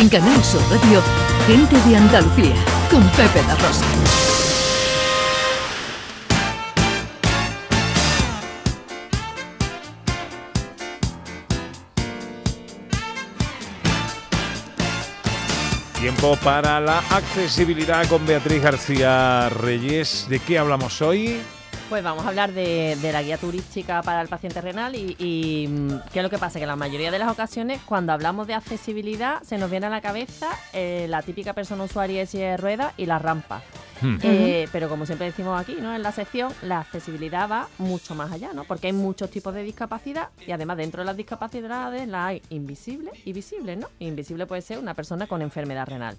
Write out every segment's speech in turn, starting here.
En Canal Sur Radio, Gente de Andalucía, con Pepe La Rosa. Tiempo para la accesibilidad con Beatriz García Reyes. ¿De qué hablamos hoy? Pues vamos a hablar de, la guía turística para el paciente renal y, mm, qué es lo que pasa, que la mayoría de las ocasiones cuando hablamos de accesibilidad se nos viene a la cabeza eh, la típica persona usuaria de silla de ruedas y la rampa. Eh, pero como siempre decimos aquí, ¿no? En la sección, la accesibilidad va mucho más allá, ¿no? Porque hay muchos tipos de discapacidad y además dentro de las discapacidades las hay invisibles y visibles, ¿no? Invisible puede ser una persona con enfermedad renal.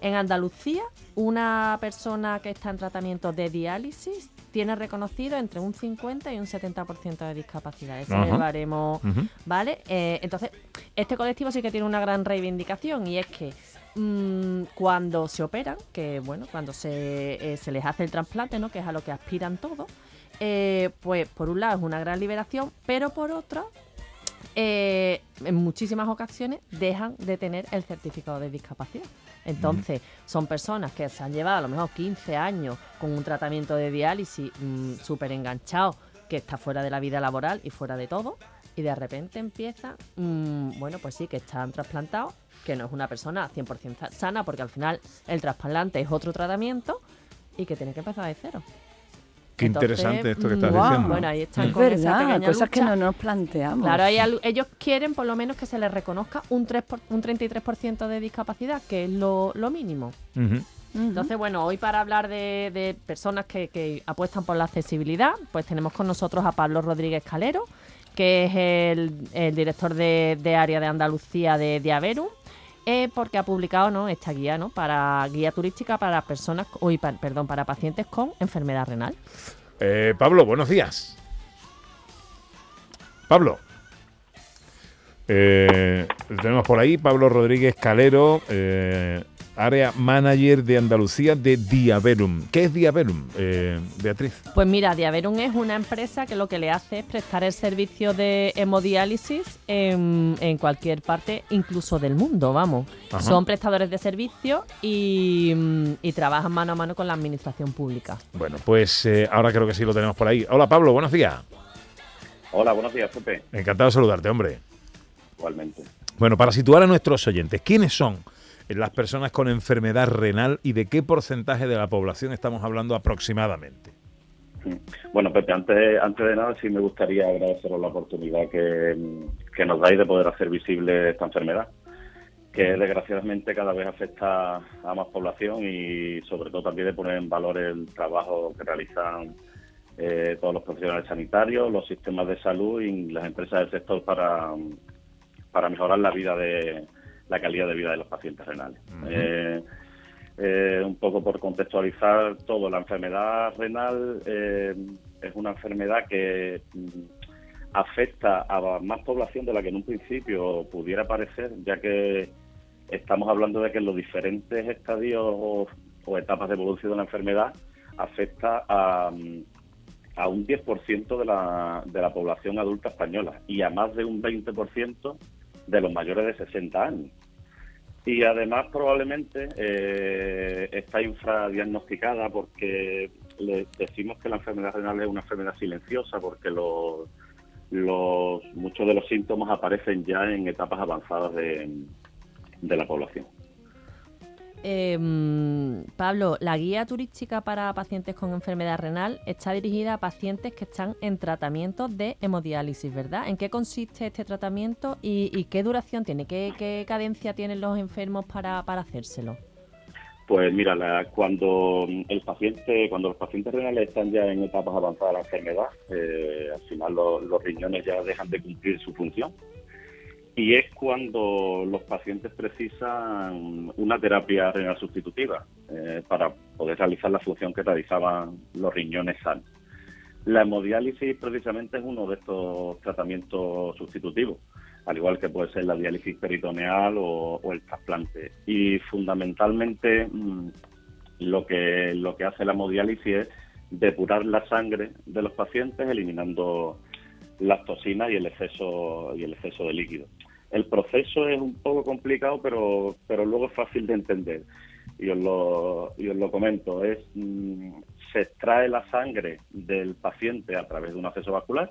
En Andalucía, una persona que está en tratamiento de diálisis tiene reconocido entre un 50 y un 70% de discapacidad. Ese es el baremo, ¿vale? Eh, entonces, este colectivo sí que tiene una gran reivindicación y es que mm, cuando se operan, que bueno, cuando se, eh, se, les hace el trasplante, ¿no? Que es a lo que aspiran todos, eh, pues por un lado es una gran liberación, pero por otro en muchísimas ocasiones dejan de tener el certificado de discapacidad. Entonces, son personas que se han llevado a lo mejor 15 años con un tratamiento de diálisis mm, súper enganchado, que está fuera de la vida laboral y fuera de todo, y de repente empieza, mm, bueno, pues sí, que están trasplantados, que no es una persona 100% sana, porque al final el trasplante es otro tratamiento y que tiene que empezar de cero. Qué interesante esto que estás diciendo. Bueno, ahí están con verdad, cosas que no nos planteamos. Claro, ellos quieren por lo menos que se les reconozca un, 3 un 33% de discapacidad, que es lo, mínimo. Entonces, bueno, hoy para hablar de, personas que, apuestan por la accesibilidad, pues tenemos con nosotros a Pablo Rodríguez Calero, que es el, director de, de, área de Andalucía de Diaverum eh, porque ha publicado ¿no? esta guía ¿no? para guía turística para personas, uy, perdón, para pacientes con enfermedad renal. Eh, Pablo, buenos días. Pablo. Eh, tenemos por ahí Pablo Rodríguez Calero, eh, área manager de Andalucía de Diaverum. ¿Qué es Diaverum, eh, Beatriz? Pues mira, Diaverum es una empresa que lo que le hace es prestar el servicio de hemodiálisis en, cualquier parte, incluso del mundo, vamos. Son prestadores de servicio y, trabajan mano a mano con la administración pública. Bueno, pues eh, ahora creo que sí lo tenemos por ahí. Hola Pablo, buenos días. Hola, buenos días, Pepe. Encantado de saludarte, hombre. Igualmente. Bueno, para situar a nuestros oyentes, ¿quiénes son las personas con enfermedad renal y de qué porcentaje de la población estamos hablando aproximadamente? Bueno, Pepe, antes, antes de nada sí me gustaría agradeceros la oportunidad que, nos dais de poder hacer visible esta enfermedad, que desgraciadamente cada vez afecta a más población y sobre todo también de poner en valor el trabajo que realizan eh, todos los profesionales sanitarios, los sistemas de salud y las empresas del sector para, para mejorar la vida de, la calidad de vida de los pacientes renales. Eh, eh, un poco por contextualizar todo, la enfermedad renal eh, es una enfermedad que mm, afecta a más población de la que en un principio pudiera parecer, ya que estamos hablando de que en los diferentes estadios o, etapas de evolución de la enfermedad afecta a, mm, a un 10% de la, de la población adulta española y a más de un 20% de los mayores de 60 años. Y además probablemente eh, está infradiagnosticada porque le decimos que la enfermedad renal es una enfermedad silenciosa porque los, los muchos de los síntomas aparecen ya en etapas avanzadas de la población. Eh, Pablo, la guía turística para pacientes con enfermedad renal está dirigida a pacientes que están en tratamiento de hemodiálisis, ¿verdad? ¿En qué consiste este tratamiento y, qué duración tiene? ¿Qué, cadencia tienen los enfermos para, hacérselo? Pues mira, cuando el paciente, cuando los pacientes renales están ya en etapas avanzadas de la enfermedad, eh, al final los riñones ya dejan de cumplir su función y es cuando los pacientes precisan una terapia renal sustitutiva eh, para poder realizar la función que realizaban los riñones sanos. La hemodiálisis precisamente es uno de estos tratamientos sustitutivos, al igual que puede ser la diálisis peritoneal o, el trasplante. Y fundamentalmente mm, lo que lo que hace la hemodiálisis es depurar la sangre de los pacientes eliminando las toxinas y el exceso y el exceso de líquido. El proceso es un poco complicado, pero, pero luego es fácil de entender. Y os lo, y os lo comento. Es, mm, se extrae la sangre del paciente a través de un acceso vascular,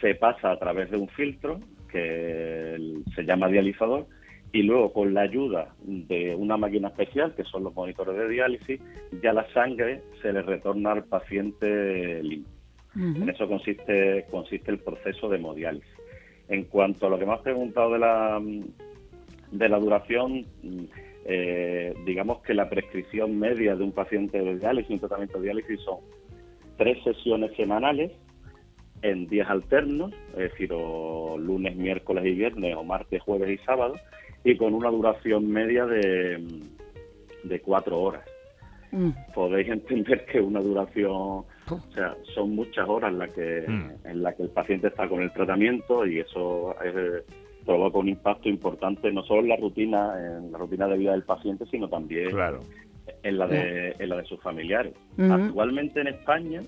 se pasa a través de un filtro que se llama dializador y luego con la ayuda de una máquina especial, que son los monitores de diálisis, ya la sangre se le retorna al paciente limpio. En eso consiste, consiste el proceso de hemodiálisis. En cuanto a lo que me has preguntado de la, de la duración, eh, digamos que la prescripción media de un paciente de diálisis, un tratamiento de diálisis, son tres sesiones semanales en días alternos, es decir, lunes, miércoles y viernes, o martes, jueves y sábado, y con una duración media de, de cuatro horas. Mm. Podéis entender que una duración, o sea, son muchas horas en las que, mm. en la que el paciente está con el tratamiento y eso provoca un impacto importante no solo en la rutina, en la rutina de vida del paciente, sino también en la de, en la de sus familiares. Actualmente en España,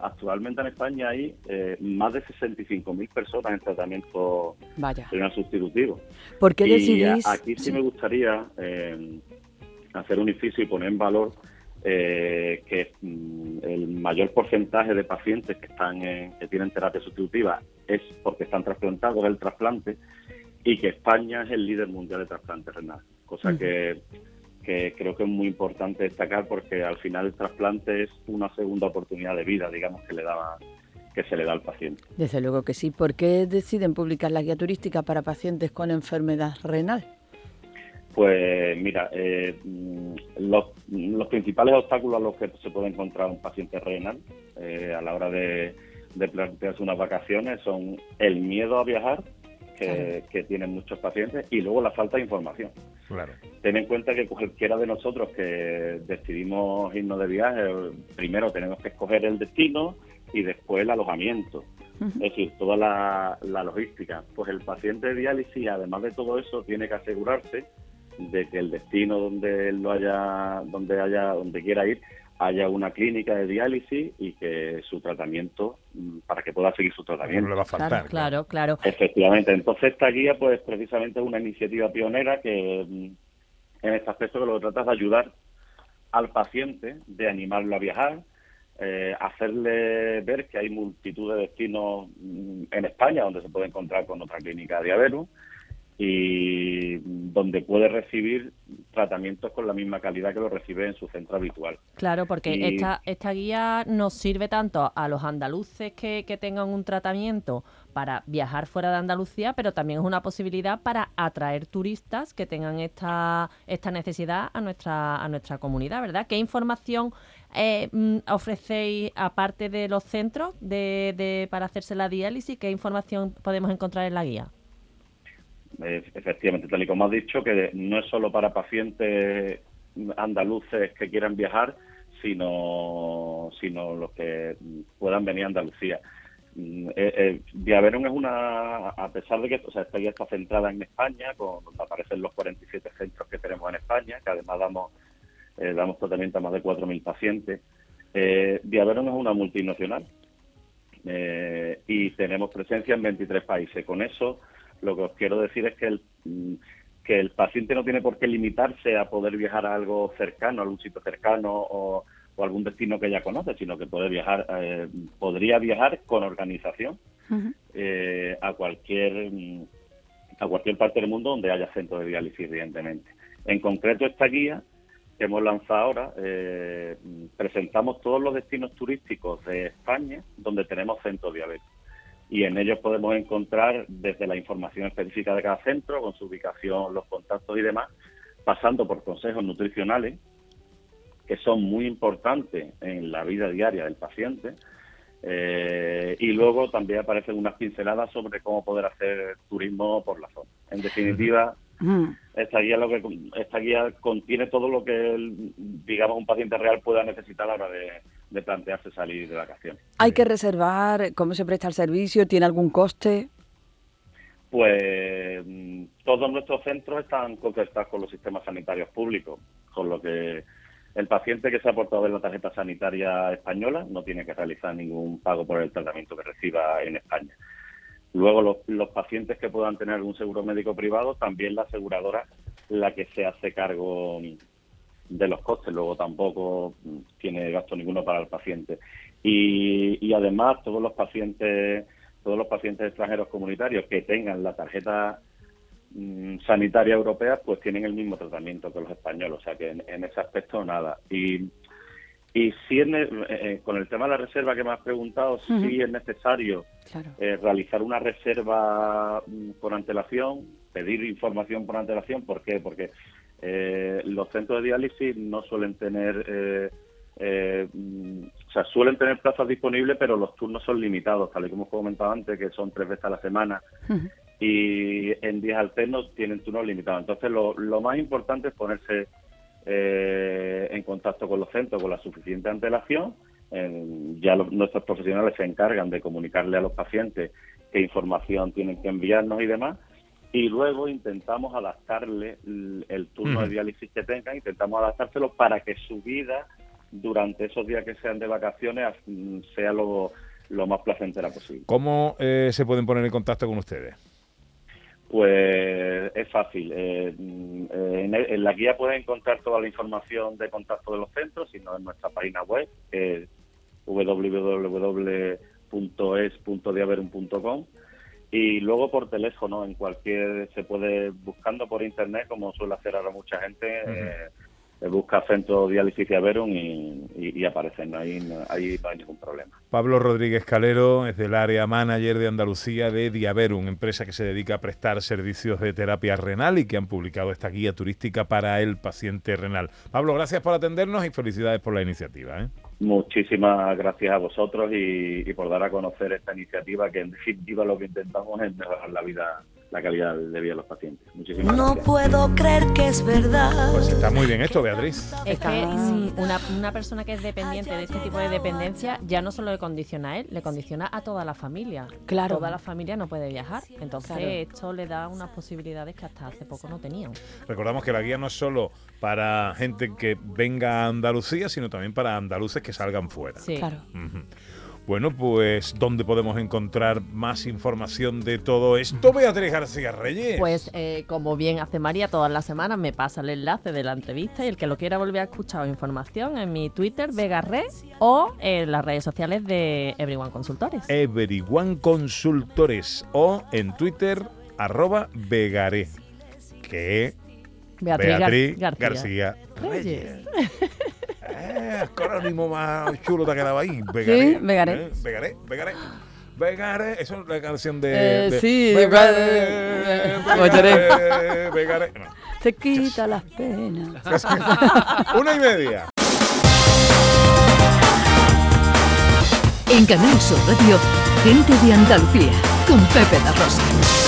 actualmente en España hay eh, más de 65.000 personas en tratamiento Vaya. renal sustitutivo. ¿Por qué decidís? Aquí sí, me gustaría eh, hacer un inciso y poner en valor eh, que mm, el mayor porcentaje de pacientes que están que tienen terapia sustitutiva es porque están trasplantados el trasplante y que España es el líder mundial de trasplante renal, cosa que, creo que es muy importante destacar porque al final el trasplante es una segunda oportunidad de vida, digamos, que le da que se le da al paciente. Desde luego que sí. ¿Por qué deciden publicar la guía turística para pacientes con enfermedad renal? Pues mira, eh, los, principales obstáculos a los que se puede encontrar un paciente renal eh, a la hora de, de plantearse unas vacaciones son el miedo a viajar, que, tienen muchos pacientes y luego la falta de información. Claro. Ten en cuenta que cualquiera de nosotros que decidimos irnos de viaje, primero tenemos que escoger el destino y después el alojamiento. Es decir, toda la, la, logística. Pues el paciente de diálisis, además de todo eso, tiene que asegurarse de que el destino donde él lo haya, donde haya, donde quiera ir, haya una clínica de diálisis y que su tratamiento, mm, para que pueda seguir su tratamiento. No le va a faltar. Claro, claro, Efectivamente. Entonces esta guía, pues precisamente es una iniciativa pionera que mm, en este aspecto que lo trata de ayudar al paciente, de animarlo a viajar, eh, hacerle ver que hay multitud de destinos mm, en España donde se puede encontrar con otra clínica de diabetes y donde puede recibir tratamientos con la misma calidad que lo recibe en su centro habitual. Claro, porque esta, esta guía nos sirve tanto a los andaluces que, que tengan un tratamiento para viajar fuera de Andalucía, pero también es una posibilidad para atraer turistas que tengan esta, esta necesidad a nuestra, a nuestra comunidad, ¿verdad? ¿Qué información eh, mm, ofrecéis, aparte de los centros de, de, para hacerse la diálisis, qué información podemos encontrar en la guía? Efectivamente, tal y como has dicho, que no es solo para pacientes andaluces que quieran viajar, sino, sino los que puedan venir a Andalucía. Mm, eh, eh, es una, a pesar de que o sea, esta guía está centrada en España, con, donde aparecen los 47 centros que tenemos en España, que además damos, eh, damos tratamiento a más de 4.000 pacientes, eh, es una multinacional eh, y tenemos presencia en 23 países. Con eso lo que os quiero decir es que el, que el paciente no tiene por qué limitarse a poder viajar a algo cercano, a algún sitio cercano o, algún destino que ya conoce, sino que puede viajar, eh, podría viajar con organización eh, a cualquier a cualquier parte del mundo donde haya centro de diálisis, evidentemente. En concreto, esta guía que hemos lanzado ahora, eh, presentamos todos los destinos turísticos de España donde tenemos centros de diabetes y en ellos podemos encontrar desde la información específica de cada centro, con su ubicación, los contactos y demás, pasando por consejos nutricionales, que son muy importantes en la vida diaria del paciente, eh, y luego también aparecen unas pinceladas sobre cómo poder hacer turismo por la zona. En definitiva, esta guía lo que esta guía contiene todo lo que digamos un paciente real pueda necesitar a la hora de, plantearse salir de vacaciones. ¿Hay que reservar? ¿Cómo se presta el servicio? ¿Tiene algún coste? Pues mm, todos nuestros centros están conectados con los sistemas sanitarios públicos, con lo que el paciente que se ha aportado en la tarjeta sanitaria española no tiene que realizar ningún pago por el tratamiento que reciba en España. Luego los, los pacientes que puedan tener algún seguro médico privado, también la aseguradora la que se hace cargo de los costes, luego tampoco tiene gasto ninguno para el paciente. Y, y además todos los pacientes todos los pacientes extranjeros comunitarios que tengan la tarjeta mm, sanitaria europea pues tienen el mismo tratamiento que los españoles, o sea que en, ese aspecto nada. Y, y si es, eh, eh, con el tema de la reserva que me has preguntado, si es necesario eh, realizar una reserva mm, por antelación, pedir información por antelación, ¿por qué? Porque los centros de diálisis no suelen tener eh, o sea, suelen tener plazas disponibles, pero los turnos son limitados, tal y como os comentado antes, que son tres veces a la semana. Y en días alternos tienen turnos limitados. Entonces, lo, más importante es ponerse eh, en contacto con los centros con la suficiente antelación. ya nuestros profesionales se encargan de comunicarle a los pacientes qué información tienen que enviarnos y demás y luego intentamos adaptarle el, turno de diálisis que tengan, intentamos adaptárselo para que su vida durante esos días que sean de vacaciones mm, sea lo, más placentera posible. ¿Cómo eh, se pueden poner en contacto con ustedes? Pues es fácil. Eh, mm, en, la guía pueden encontrar toda la información de contacto de los centros, sino en nuestra página web, que es www.es.diaverum.com y luego por teléfono, en cualquier, se puede, buscando por internet, como suele hacer ahora mucha gente, busca Centro Diálisis de Averum y, aparecen, ahí, ahí no hay ningún problema. Pablo Rodríguez Calero es del área manager de Andalucía de Diaverum, empresa que se dedica a prestar servicios de terapia renal y que han publicado esta guía turística para el paciente renal. Pablo, gracias por atendernos y felicidades por la iniciativa. ¿eh? Muchísimas gracias a vosotros y, y por dar a conocer esta iniciativa que en definitiva lo que intentamos es mejorar la vida la calidad de vida de los pacientes. Muchísimas no puedo creer que es verdad. Pues está muy bien esto, Beatriz. Es que una, una, persona que es dependiente de este tipo de dependencia ya no solo le condiciona a él, le condiciona a toda la familia. Claro. Toda la familia no puede viajar. Entonces esto le da unas posibilidades que hasta hace poco no tenían. Recordamos que la guía no es solo para gente que venga a Andalucía, sino también para andaluces que salgan fuera. Sí. Claro. Bueno, pues ¿dónde podemos encontrar más información de todo esto, Beatriz García Reyes? Pues eh, como bien hace María, todas las semanas me pasa el enlace de la entrevista y el que lo quiera volver a escuchar información en mi Twitter, Vegarre, o en las redes sociales de Everyone Consultores. Everyone Consultores o en Twitter, arroba Vegaré, que Beatriz, García, Reyes. Eh, acrónimo más chulo te ha quedado ahí. Vegaré. Sí, Vegaré. Eh, Vegaré, Vegaré. Vegaré, eso es la canción de. Eh, de sí, Vegaré. Vegaré. Vegaré. No. Te quita las penas. Una y media. En Canal Sur Radio, gente de Andalucía, con Pepe da Rosa.